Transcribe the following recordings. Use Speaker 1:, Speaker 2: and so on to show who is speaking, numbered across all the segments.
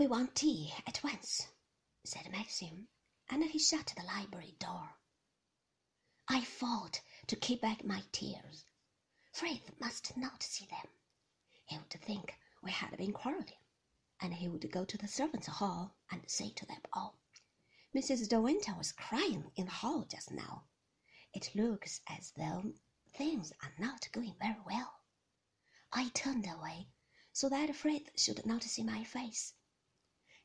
Speaker 1: We want tea at once, said Maxim, and he shut the library door. I fought to keep back my tears. Frith must not see them. He would think we had been quarrelling, and he would go to the servants' hall and say to them oh, all, Mrs. De Winter was crying in the hall just now. It looks as though things are not going very well. I turned away so that Frith should not see my face.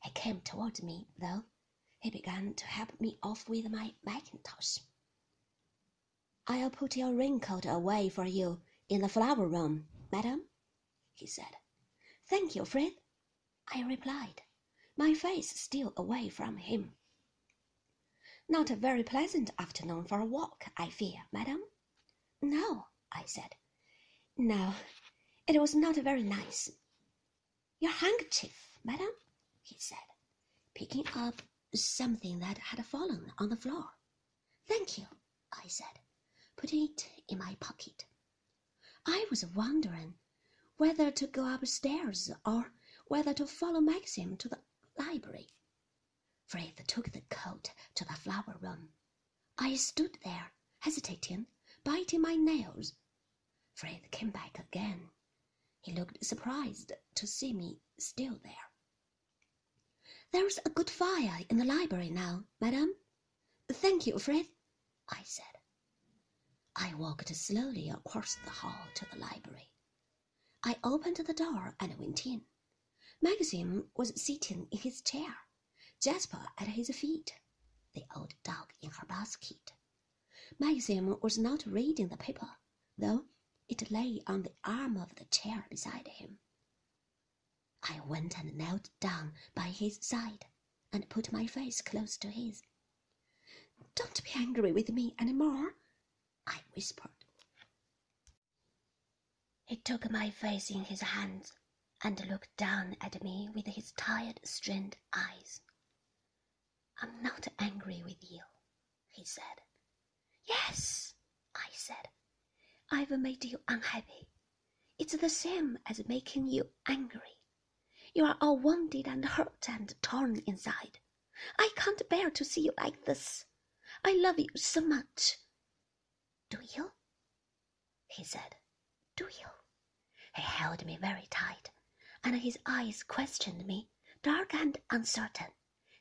Speaker 1: He came towards me, though. He began to help me off with my mackintosh. I'll put your raincoat away for you in the flower room, madam, he said. Thank you, Frith, I replied, my face still away from him. Not a very pleasant afternoon for a walk, I fear, madam. No, I said. No, it was not very nice. Your handkerchief, madam, he said, picking up something that had fallen on the floor. Thank you, I said, putting it in my pocket. I was wondering whether to go upstairs or whether to follow Maxim to the library. Frith took the coat to the flower room. I stood there, hesitating, biting my nails. Frith came back again. He looked surprised to see me still there. There's a good fire in the library now, madam. Thank you, Frith, I said. I walked slowly across the hall to the library. I opened the door and went in. Maxim was sitting in his chair. Jasper at his feet, the old dog in her basket. Maxim was not reading the paper, though it lay on the arm of the chair beside him. I went and knelt down by his side and put my face close to his. Don't be angry with me any more, I whispered. He took my face in his hands and looked down at me with his tired, strained eyes. I'm not angry with you, he said. Yes, I said. I've made you unhappy. It's the same as making you angry. You are all wounded and hurt and torn inside. I can't bear to see you like this. I love you so much. Do you? He said. Do you? He held me very tight, and his eyes questioned me, dark and uncertain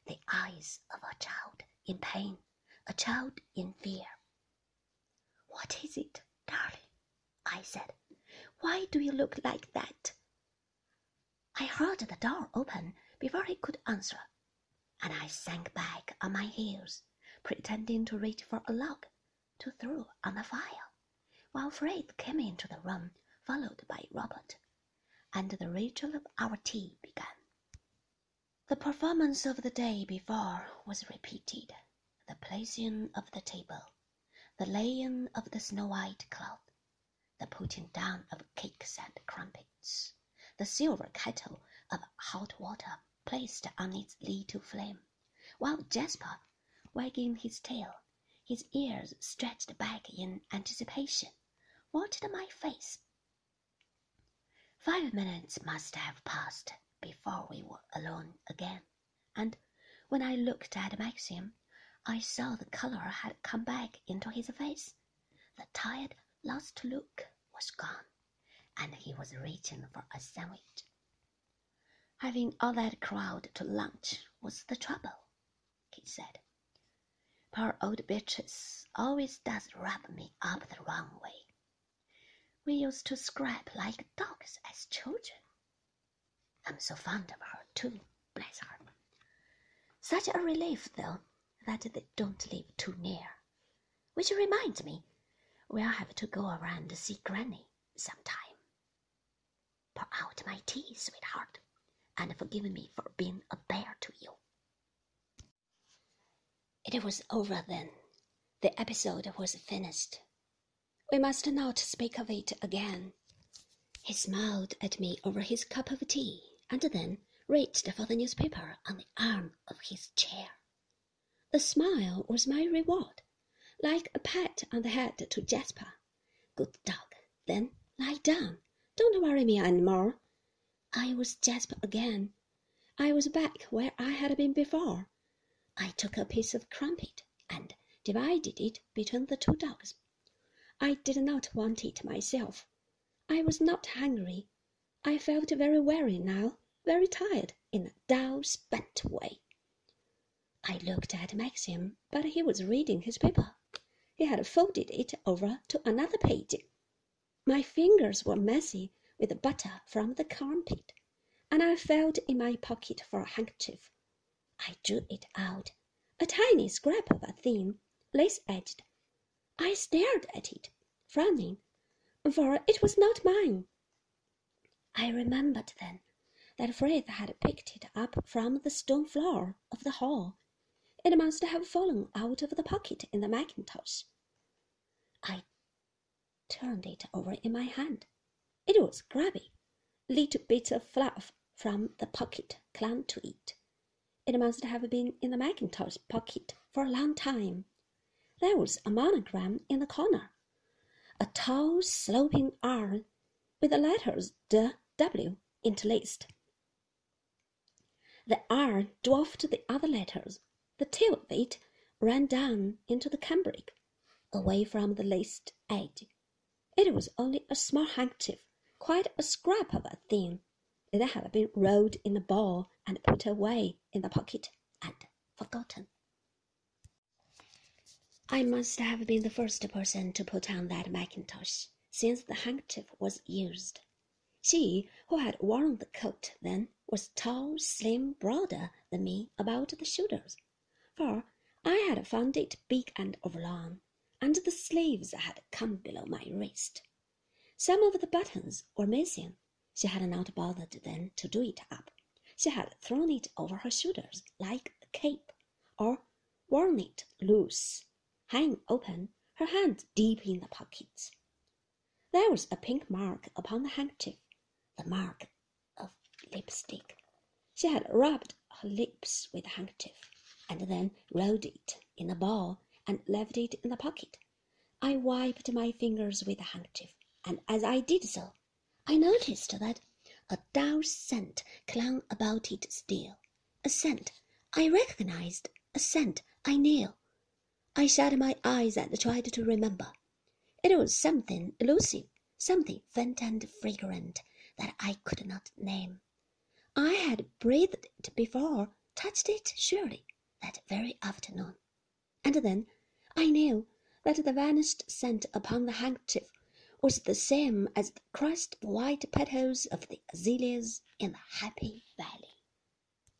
Speaker 1: the eyes of a child in pain, a child in fear. What is it, darling? I said. Why do you look like that? I heard the door open before he could answer, and I sank back on my heels, pretending to reach for a log to throw on the fire, while Frith came into the room, followed by Robert, and the ritual of our tea began. The performance of the day before was repeated the placing of the table, the laying of the snow white cloth, the putting down of cakes and crumpets, the silver kettle of hot water placed on its little flame, while Jasper, wagging his tail, his ears stretched back in anticipation, watched my face. Five minutes must have passed before we were alone again, and when I looked at Maxim, I saw the color had come back into his face. The tired, lost look was gone, and he was reaching for a sandwich. Having all that crowd to lunch was the trouble, he said. Poor old Beatrice always does rub me up the wrong way. We used to scrap like dogs as children. I'm so fond of her, too, bless her. Such a relief, though, that they don't live too near. Which reminds me, we'll have to go around to see Granny sometime. Pour out my tea, sweetheart, and forgive me for being a bear to you. It was over then. The episode was finished. We must not speak of it again. He smiled at me over his cup of tea and then reached for the newspaper on the arm of his chair. The smile was my reward, like a pat on the head to Jasper. Good dog. Then lie down. Don't worry me any more. I was Jasper again, I was back where I had been before. I took a piece of crumpet and divided it between the two dogs. I did not want it myself. I was not hungry. I felt very weary now, very tired in a dull, spent way. I looked at Maxim, but he was reading his paper. He had folded it over to another page. My fingers were messy with butter from the crumpet, and I felt in my pocket for a handkerchief. I drew it out, a tiny scrap of a thing, lace edged. I stared at it, frowning, for it was not mine. I remembered then that Frith had picked it up from the stone floor of the hall. It must have fallen out of the pocket in the mackintosh. I turned it over in my hand. It was grubby. Little bits of fluff from the pocket clung to it. It must have been in the mackintosh pocket for a long time. There was a monogram in the corner, a tall, sloping R with the letters D W interlaced. The R dwarfed the other letters. The tail of it ran down into the cambric, away from the laced edge. It was only a small handkerchief, quite a scrap of a thing. It had been rolled in a ball and put away in the pocket and forgotten. I must have been the first person to put on that mackintosh, since the handkerchief was used. She who had worn the coat then was tall, slim, broader than me about the shoulders, for I had found it big and overlong, and the sleeves had come below my wrist. Some of the buttons were missing. She had not bothered then to do it up. She had thrown it over her shoulders like a cape, or worn it loose hanging open, her hands deep in the pockets. There was a pink mark upon the handkerchief, the mark of lipstick. She had rubbed her lips with the handkerchief, and then rolled it in a ball and left it in the pocket. I wiped my fingers with a handkerchief, and as I did so, I noticed that a dull scent clung about it still, a scent I recognized, a scent I knew. I shut my eyes and tried to remember. It was something elusive, something faint and fragrant that I could not name. I had breathed it before, touched it surely, that very afternoon. And then I knew that the vanished scent upon the handkerchief was the same as the crushed white petals of the azaleas in the Happy Valley.